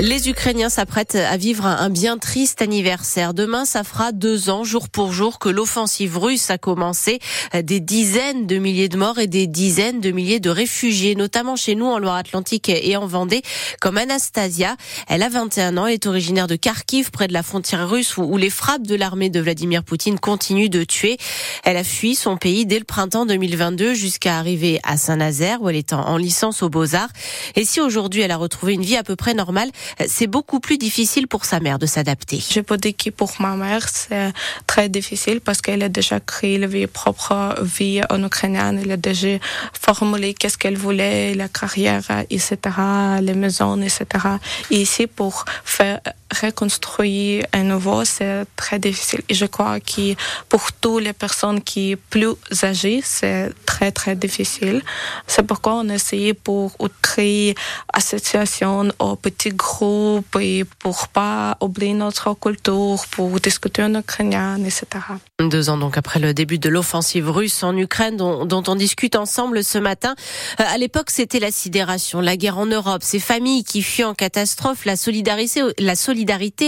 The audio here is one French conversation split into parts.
Les Ukrainiens s'apprêtent à vivre un bien triste anniversaire. Demain, ça fera deux ans, jour pour jour, que l'offensive russe a commencé. Des dizaines de milliers de morts et des dizaines de milliers de réfugiés, notamment chez nous en Loire-Atlantique et en Vendée, comme Anastasia. Elle a 21 ans, elle est originaire de Kharkiv, près de la frontière russe, où les frappes de l'armée de Vladimir Poutine continuent de tuer. Elle a fui son pays dès le printemps 2022 jusqu'à arriver à Saint-Nazaire, où elle est en licence aux Beaux-Arts. Et si aujourd'hui elle a retrouvé une vie à peu près normale, c'est beaucoup plus difficile pour sa mère de s'adapter. Je peux dire que pour ma mère, c'est très difficile parce qu'elle a déjà créé la vie propre vie en ukrainien. Elle a déjà formulé qu'est-ce qu'elle voulait, la carrière, etc., les maisons, etc. Et ici, pour faire reconstruire à nouveau, c'est très difficile. Et je crois que pour toutes les personnes qui sont plus âgées, c'est très, très difficile. C'est pourquoi on a essayé pour créer association aux petits groupes et pour pas oublier notre culture, pour discuter en ukrainien, etc. Deux ans donc après le début de l'offensive russe en Ukraine dont, dont, on discute ensemble ce matin. Euh, à l'époque, c'était la sidération, la guerre en Europe, ces familles qui fuient en catastrophe, la solidarité, la solidarité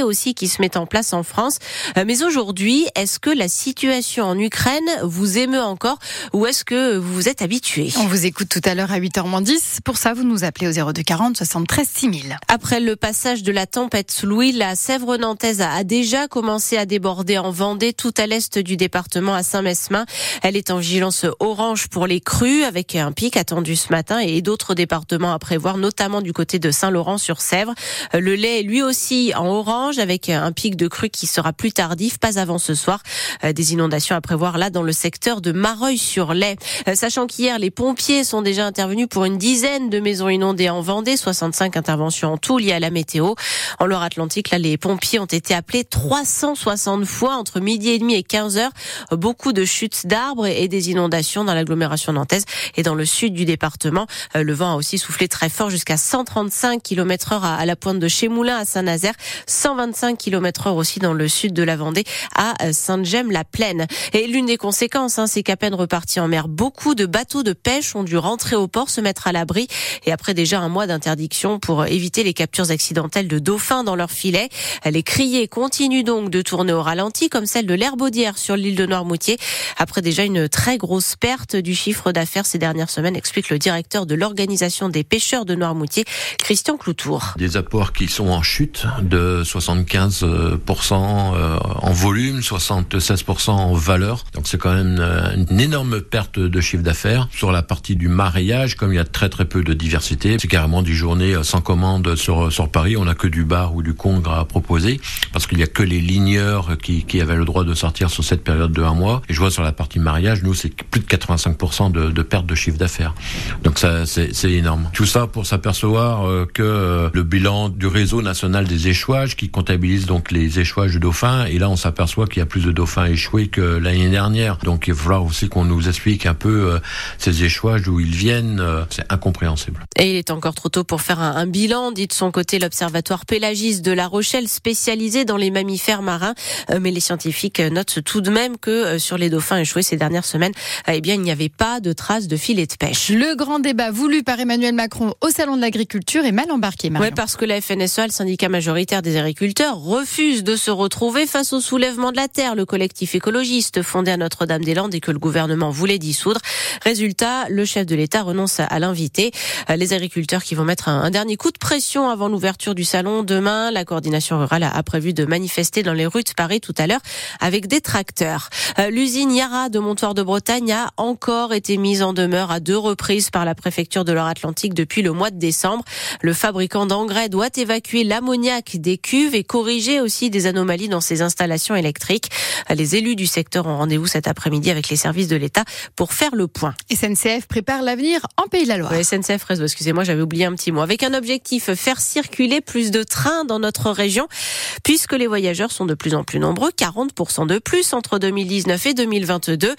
aussi qui se met en place en France. Euh, mais aujourd'hui, est-ce que la situation en Ukraine vous émeut encore ou est-ce que vous vous êtes habitué? On vous écoute tout à l'heure à 8h10. Pour ça, vous nous appelez au 0240 73 6000. Après le passage de la tempête Louis, la Sèvre nantaise a déjà commencé à déborder en Vendée, tout à l'est du département à Saint-Mesmin. Elle est en vigilance orange pour les crues avec un pic attendu ce matin et d'autres départements à prévoir, notamment du côté de Saint-Laurent-sur-Sèvre. Le lait lui aussi en orange avec un pic de crue qui sera plus tardif, pas avant ce soir. Des inondations à prévoir là dans le secteur de Mareuil-sur-Lay. Sachant qu'hier, les pompiers sont déjà intervenus pour une dizaine de maisons inondées en Vendée, 65 interventions en tout liées à la météo. En Loire-Atlantique, là, les pompiers ont été appelés 360 fois entre midi et demi et 15 heures. Beaucoup de chutes d'arbres et des inondations dans l'agglomération nantaise et dans le sud du département. Euh, le vent a aussi soufflé très fort jusqu'à 135 km heure à la pointe de Chemoulin à Saint-Nazaire, 125 km heure aussi dans le sud de la Vendée à Sainte-Gemme-la-Plaine. Et l'une des conséquences, hein, c'est qu'à peine reparti en mer, beaucoup de bateaux de pêche ont dû rentrer au port, se mettre à l'abri et après déjà un mois d'interdiction pour éviter les captures accidentelles de dauphins dans leurs filets. Les criées continuent donc de tourner au ralenti, comme celle de l'herbaudière sur l'île de Noirmoutier. Après déjà une très grosse perte du chiffre d'affaires ces dernières semaines, explique le directeur de l'organisation des pêcheurs de Noirmoutier, Christian Cloutour. Des apports qui sont en chute de 75% euh, en volume, 76% en valeur. Donc c'est quand même euh, une énorme perte de chiffre d'affaires. Sur la partie du maraillage, comme il y a très très peu de diversité, c'est carrément des journées euh, sans commande sur, sur Paris. On n'a que du bar ou du congre à proposer parce qu'il y a que les ligneurs qui, qui avaient le droit de sortir sur cette période de un mois. Et je vois sur la partie mariage, nous, c'est plus de 85% de, de, perte de chiffre d'affaires. Donc ça, c'est énorme. Tout ça pour s'apercevoir que le bilan du réseau national des échouages, qui comptabilise donc les échouages de dauphins, et là, on s'aperçoit qu'il y a plus de dauphins échoués que l'année dernière. Donc il va falloir aussi qu'on nous explique un peu ces échouages, d'où ils viennent. c'est incompréhensible. Et il est encore trop tôt pour faire un, un bilan, dit de son côté l'Observatoire pélagiste de La Rochelle, spécialisé dans les mammifères marins. mais les scientifiques notent tout de même que euh, sur les dauphins échoués ces dernières semaines, eh bien, il n'y avait pas de traces de filets de pêche. Le grand débat voulu par Emmanuel Macron au Salon de l'Agriculture est mal embarqué, Oui, parce que la FNSEA, le syndicat majoritaire des agriculteurs, refuse de se retrouver face au soulèvement de la terre, le collectif écologiste fondé à Notre-Dame-des-Landes et que le gouvernement voulait dissoudre. Résultat, le chef de l'État renonce à l'inviter. Les agriculteurs qui vont mettre un, dernier coup de pression avant l'ouverture du salon demain. La coordination rurale a prévu de manifester dans les rues de Paris tout à l'heure avec des tracteurs. Euh, l'usine Yara de Montoire de Bretagne a encore été mise en demeure à deux reprises par la préfecture de Loire-Atlantique depuis le mois de décembre. Le fabricant d'engrais doit évacuer l'ammoniac des cuves et corriger aussi des anomalies dans ses installations électriques. Les élus du secteur ont rendez-vous cet après-midi avec les services de l'État pour faire le point. SNCF prépare l'avenir en Pays de la Loire. SNCF Réseau, excusez-moi, j'avais oublié un petit mot. Avec un objectif, faire circuler plus de trains dans notre région, puisque les voyageurs sont de plus en plus nombreux, 40% de plus entre 2019 et 2022.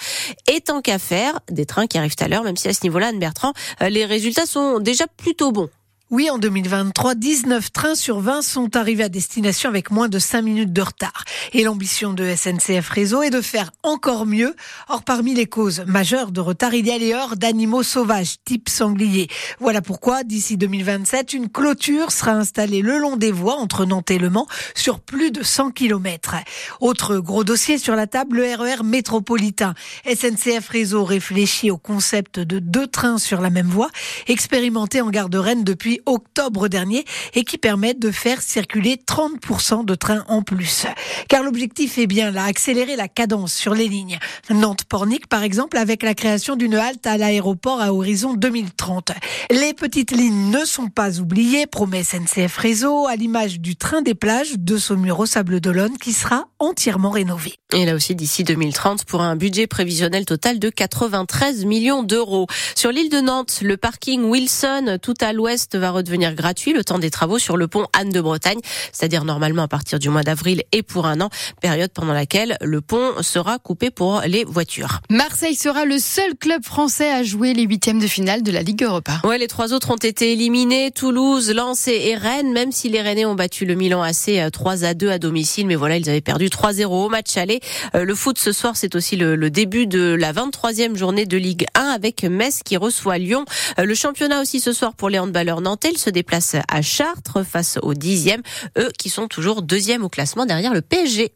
Et tant qu'à faire, des trains qui arrivent à l'heure, même si à ce niveau-là, Anne Bertrand, euh, les résultats sont déjà plutôt bons. Oui, en 2023, 19 trains sur 20 sont arrivés à destination avec moins de 5 minutes de retard. Et l'ambition de SNCF Réseau est de faire encore mieux. Or, parmi les causes majeures de retard, il y a les heures d'animaux sauvages, type sanglier. Voilà pourquoi, d'ici 2027, une clôture sera installée le long des voies entre Nantes et Le Mans sur plus de 100 km. Autre gros dossier sur la table, le RER métropolitain. SNCF Réseau réfléchit au concept de deux trains sur la même voie, expérimenté en gare de Rennes depuis octobre dernier et qui permettent de faire circuler 30% de trains en plus. Car l'objectif est bien là, accélérer la cadence sur les lignes. Nantes-Pornic, par exemple, avec la création d'une halte à l'aéroport à horizon 2030. Les petites lignes ne sont pas oubliées, promet SNCF Réseau, à l'image du train des plages de Saumur au Sable d'Olonne qui sera entièrement rénové. Et là aussi d'ici 2030 pour un budget prévisionnel total de 93 millions d'euros. Sur l'île de Nantes, le parking Wilson tout à l'ouest redevenir gratuit le temps des travaux sur le pont Anne de Bretagne, c'est-à-dire normalement à partir du mois d'avril et pour un an, période pendant laquelle le pont sera coupé pour les voitures. Marseille sera le seul club français à jouer les huitièmes de finale de la Ligue Europa. Ouais, les trois autres ont été éliminés, Toulouse, Lens et Rennes, même si les Rennais ont battu le Milan AC 3 à 2 à domicile, mais voilà, ils avaient perdu 3-0 au match aller. Euh, le foot ce soir, c'est aussi le, le, début de la 23e journée de Ligue 1 avec Metz qui reçoit Lyon. Euh, le championnat aussi ce soir pour les handballeurs nantais. Ils se déplacent à Chartres face aux 10e, eux qui sont toujours deuxième au classement derrière le PSG.